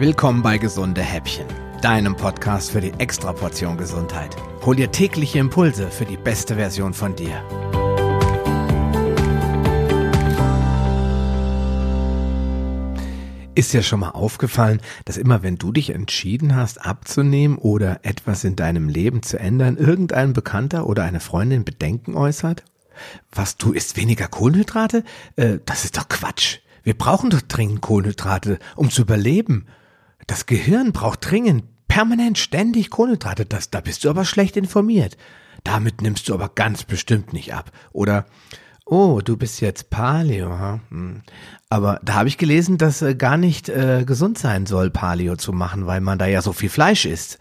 Willkommen bei Gesunde Häppchen, deinem Podcast für die Extraportion Gesundheit. Hol dir tägliche Impulse für die beste Version von dir. Ist dir schon mal aufgefallen, dass immer wenn du dich entschieden hast abzunehmen oder etwas in deinem Leben zu ändern, irgendein Bekannter oder eine Freundin Bedenken äußert? Was, du isst weniger Kohlenhydrate? Äh, das ist doch Quatsch. Wir brauchen doch dringend Kohlenhydrate, um zu überleben. Das Gehirn braucht dringend, permanent, ständig Kohlenhydrate. Das, da bist du aber schlecht informiert. Damit nimmst du aber ganz bestimmt nicht ab. Oder, oh, du bist jetzt Paleo. Hm. Aber da habe ich gelesen, dass äh, gar nicht äh, gesund sein soll, Paleo zu machen, weil man da ja so viel Fleisch isst.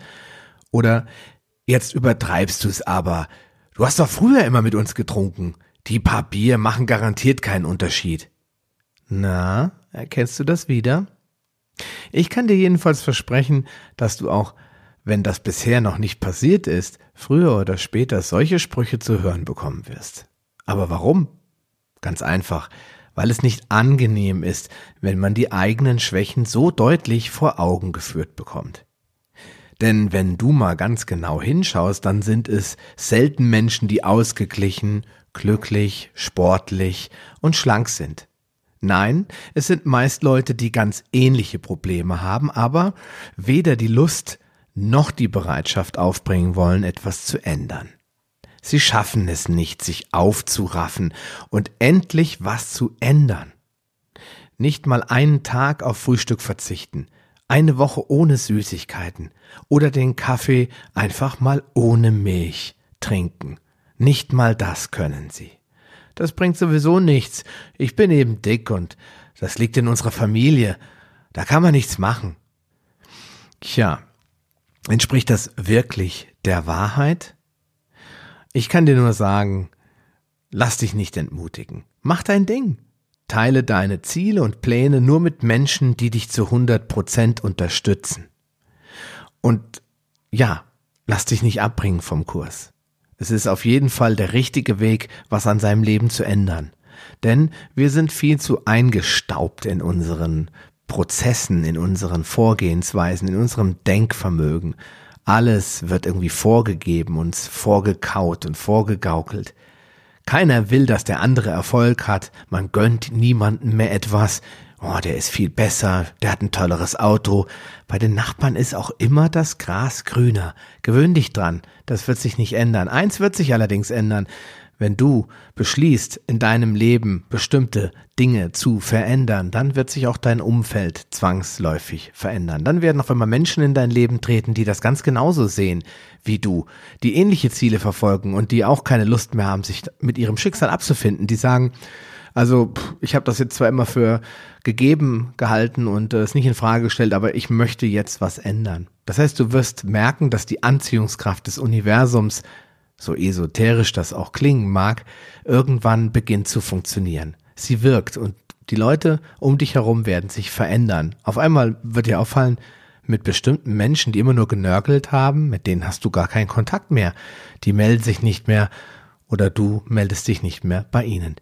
Oder, jetzt übertreibst du es aber. Du hast doch früher immer mit uns getrunken. Die paar Bier machen garantiert keinen Unterschied. Na, erkennst du das wieder? Ich kann dir jedenfalls versprechen, dass du auch, wenn das bisher noch nicht passiert ist, früher oder später solche Sprüche zu hören bekommen wirst. Aber warum? Ganz einfach, weil es nicht angenehm ist, wenn man die eigenen Schwächen so deutlich vor Augen geführt bekommt. Denn wenn du mal ganz genau hinschaust, dann sind es selten Menschen, die ausgeglichen, glücklich, sportlich und schlank sind. Nein, es sind meist Leute, die ganz ähnliche Probleme haben, aber weder die Lust noch die Bereitschaft aufbringen wollen, etwas zu ändern. Sie schaffen es nicht, sich aufzuraffen und endlich was zu ändern. Nicht mal einen Tag auf Frühstück verzichten, eine Woche ohne Süßigkeiten oder den Kaffee einfach mal ohne Milch trinken. Nicht mal das können sie. Das bringt sowieso nichts. Ich bin eben dick und das liegt in unserer Familie. Da kann man nichts machen. Tja, entspricht das wirklich der Wahrheit? Ich kann dir nur sagen, lass dich nicht entmutigen. Mach dein Ding. Teile deine Ziele und Pläne nur mit Menschen, die dich zu 100 Prozent unterstützen. Und ja, lass dich nicht abbringen vom Kurs. Es ist auf jeden Fall der richtige Weg, was an seinem Leben zu ändern. Denn wir sind viel zu eingestaubt in unseren Prozessen, in unseren Vorgehensweisen, in unserem Denkvermögen. Alles wird irgendwie vorgegeben, uns vorgekaut und vorgegaukelt. Keiner will, dass der andere Erfolg hat. Man gönnt niemandem mehr etwas. Oh, der ist viel besser, der hat ein tolleres Auto. Bei den Nachbarn ist auch immer das Gras grüner. Gewöhn dich dran, das wird sich nicht ändern. Eins wird sich allerdings ändern. Wenn du beschließt, in deinem Leben bestimmte Dinge zu verändern, dann wird sich auch dein Umfeld zwangsläufig verändern. Dann werden auf einmal Menschen in dein Leben treten, die das ganz genauso sehen wie du, die ähnliche Ziele verfolgen und die auch keine Lust mehr haben, sich mit ihrem Schicksal abzufinden. Die sagen, also ich habe das jetzt zwar immer für gegeben gehalten und es äh, nicht in Frage gestellt, aber ich möchte jetzt was ändern. Das heißt, du wirst merken, dass die Anziehungskraft des Universums so esoterisch das auch klingen mag, irgendwann beginnt zu funktionieren. Sie wirkt und die Leute um dich herum werden sich verändern. Auf einmal wird dir auffallen, mit bestimmten Menschen, die immer nur genörgelt haben, mit denen hast du gar keinen Kontakt mehr. Die melden sich nicht mehr oder du meldest dich nicht mehr bei ihnen.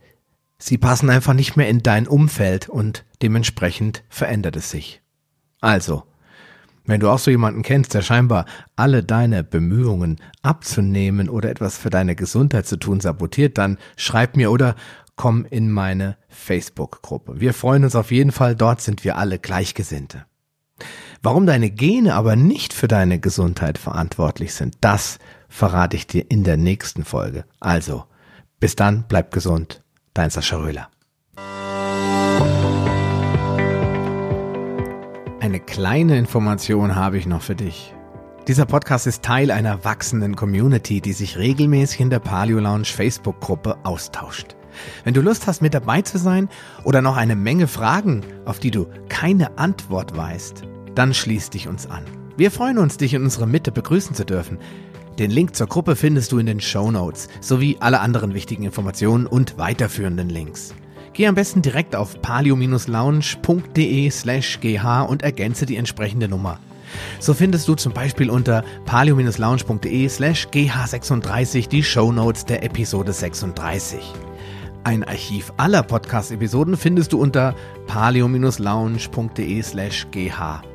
Sie passen einfach nicht mehr in dein Umfeld und dementsprechend verändert es sich. Also, wenn du auch so jemanden kennst, der scheinbar alle deine Bemühungen abzunehmen oder etwas für deine Gesundheit zu tun sabotiert, dann schreib mir oder komm in meine Facebook-Gruppe. Wir freuen uns auf jeden Fall, dort sind wir alle Gleichgesinnte. Warum deine Gene aber nicht für deine Gesundheit verantwortlich sind, das verrate ich dir in der nächsten Folge. Also, bis dann, bleib gesund. Dein Sascha Röhler. Eine kleine Information habe ich noch für dich. Dieser Podcast ist Teil einer wachsenden Community, die sich regelmäßig in der Paleo Lounge Facebook-Gruppe austauscht. Wenn du Lust hast, mit dabei zu sein oder noch eine Menge Fragen, auf die du keine Antwort weißt, dann schließ dich uns an. Wir freuen uns, dich in unserer Mitte begrüßen zu dürfen. Den Link zur Gruppe findest du in den Show Notes sowie alle anderen wichtigen Informationen und weiterführenden Links. Geh am besten direkt auf palio-lounge.de slash gh und ergänze die entsprechende Nummer. So findest du zum Beispiel unter palio-lounge.de slash gh36 die Show Notes der Episode 36. Ein Archiv aller Podcast-Episoden findest du unter palio-lounge.de slash gh.